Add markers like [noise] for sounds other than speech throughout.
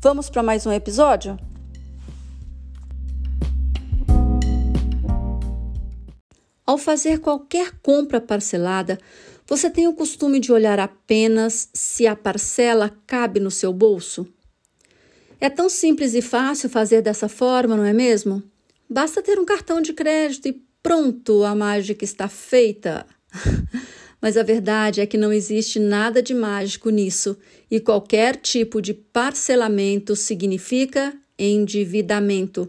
Vamos para mais um episódio? Ao fazer qualquer compra parcelada, você tem o costume de olhar apenas se a parcela cabe no seu bolso? É tão simples e fácil fazer dessa forma, não é mesmo? Basta ter um cartão de crédito e pronto, a mágica está feita. [laughs] Mas a verdade é que não existe nada de mágico nisso e qualquer tipo de parcelamento significa endividamento.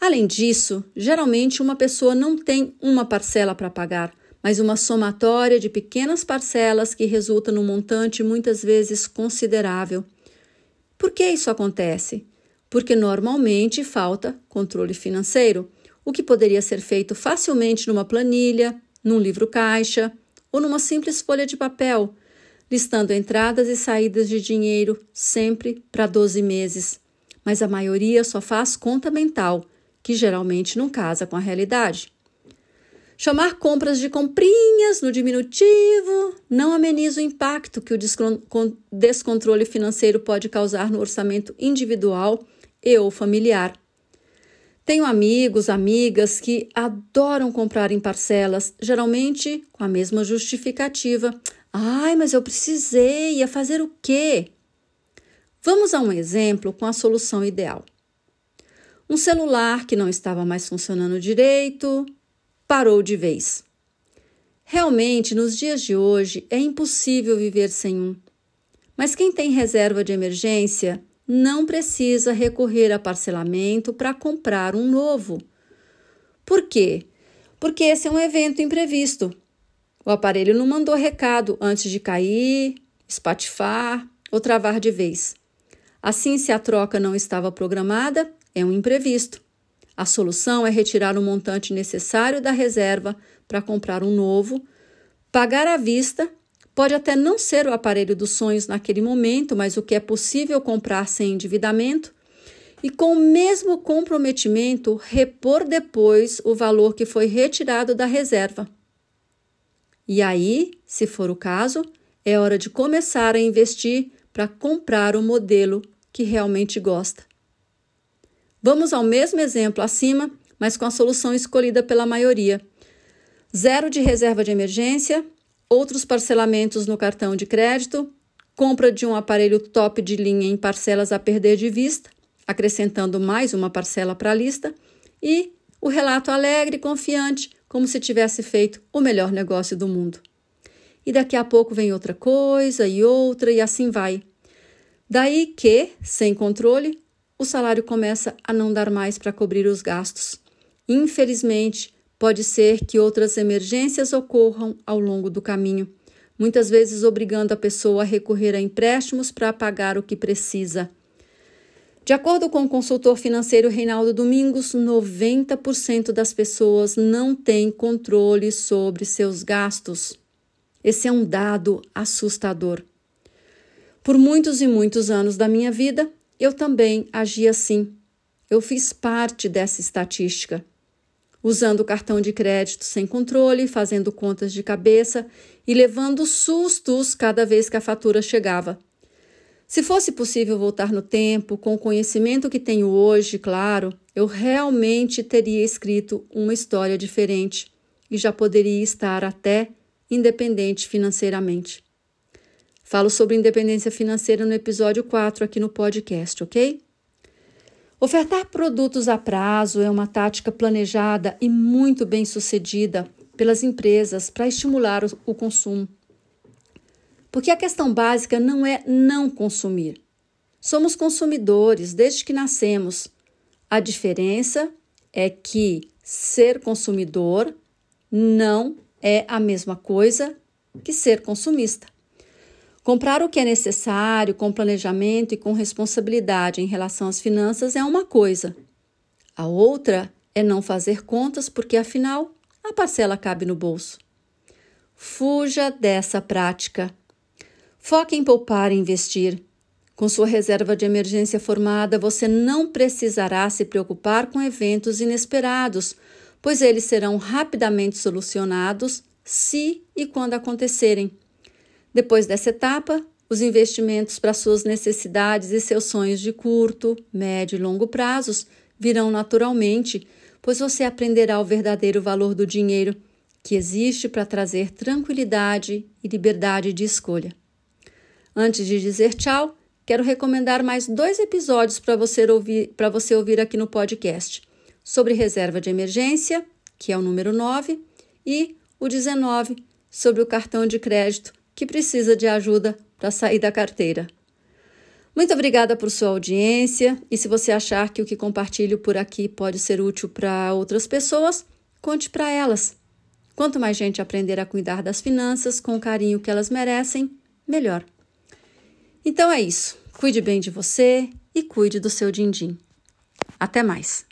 Além disso, geralmente uma pessoa não tem uma parcela para pagar, mas uma somatória de pequenas parcelas que resulta num montante muitas vezes considerável. Por que isso acontece? Porque normalmente falta controle financeiro, o que poderia ser feito facilmente numa planilha, num livro caixa ou numa simples folha de papel, listando entradas e saídas de dinheiro sempre para 12 meses. Mas a maioria só faz conta mental, que geralmente não casa com a realidade. Chamar compras de comprinhas no diminutivo não ameniza o impacto que o descontrole financeiro pode causar no orçamento individual e ou familiar. Tenho amigos, amigas que adoram comprar em parcelas, geralmente com a mesma justificativa. Ai, mas eu precisei, ia fazer o quê? Vamos a um exemplo com a solução ideal. Um celular que não estava mais funcionando direito parou de vez. Realmente, nos dias de hoje, é impossível viver sem um. Mas quem tem reserva de emergência não precisa recorrer a parcelamento para comprar um novo. Por quê? Porque esse é um evento imprevisto. O aparelho não mandou recado antes de cair, espatifar ou travar de vez. Assim, se a troca não estava programada, é um imprevisto. A solução é retirar o montante necessário da reserva para comprar um novo, pagar à vista Pode até não ser o aparelho dos sonhos naquele momento, mas o que é possível comprar sem endividamento e com o mesmo comprometimento repor depois o valor que foi retirado da reserva. E aí, se for o caso, é hora de começar a investir para comprar o modelo que realmente gosta. Vamos ao mesmo exemplo acima, mas com a solução escolhida pela maioria. Zero de reserva de emergência, outros parcelamentos no cartão de crédito, compra de um aparelho top de linha em parcelas a perder de vista, acrescentando mais uma parcela para a lista, e o relato alegre e confiante, como se tivesse feito o melhor negócio do mundo. E daqui a pouco vem outra coisa e outra, e assim vai. Daí que, sem controle, o salário começa a não dar mais para cobrir os gastos. Infelizmente, Pode ser que outras emergências ocorram ao longo do caminho, muitas vezes obrigando a pessoa a recorrer a empréstimos para pagar o que precisa. De acordo com o consultor financeiro Reinaldo Domingos, 90% das pessoas não têm controle sobre seus gastos. Esse é um dado assustador. Por muitos e muitos anos da minha vida, eu também agi assim. Eu fiz parte dessa estatística usando cartão de crédito sem controle, fazendo contas de cabeça e levando sustos cada vez que a fatura chegava. Se fosse possível voltar no tempo, com o conhecimento que tenho hoje, claro, eu realmente teria escrito uma história diferente e já poderia estar até independente financeiramente. Falo sobre independência financeira no episódio 4 aqui no podcast, ok? Ofertar produtos a prazo é uma tática planejada e muito bem sucedida pelas empresas para estimular o consumo. Porque a questão básica não é não consumir. Somos consumidores desde que nascemos. A diferença é que ser consumidor não é a mesma coisa que ser consumista. Comprar o que é necessário, com planejamento e com responsabilidade em relação às finanças é uma coisa. A outra é não fazer contas porque, afinal, a parcela cabe no bolso. Fuja dessa prática. Foque em poupar e investir. Com sua reserva de emergência formada, você não precisará se preocupar com eventos inesperados, pois eles serão rapidamente solucionados se e quando acontecerem. Depois dessa etapa, os investimentos para suas necessidades e seus sonhos de curto, médio e longo prazos virão naturalmente, pois você aprenderá o verdadeiro valor do dinheiro que existe para trazer tranquilidade e liberdade de escolha. Antes de dizer tchau, quero recomendar mais dois episódios para você ouvir, para você ouvir aqui no podcast. Sobre reserva de emergência, que é o número 9, e o 19, sobre o cartão de crédito, que precisa de ajuda para sair da carteira. Muito obrigada por sua audiência e se você achar que o que compartilho por aqui pode ser útil para outras pessoas, conte para elas. Quanto mais gente aprender a cuidar das finanças com o carinho que elas merecem, melhor. Então é isso. Cuide bem de você e cuide do seu din-din. Até mais.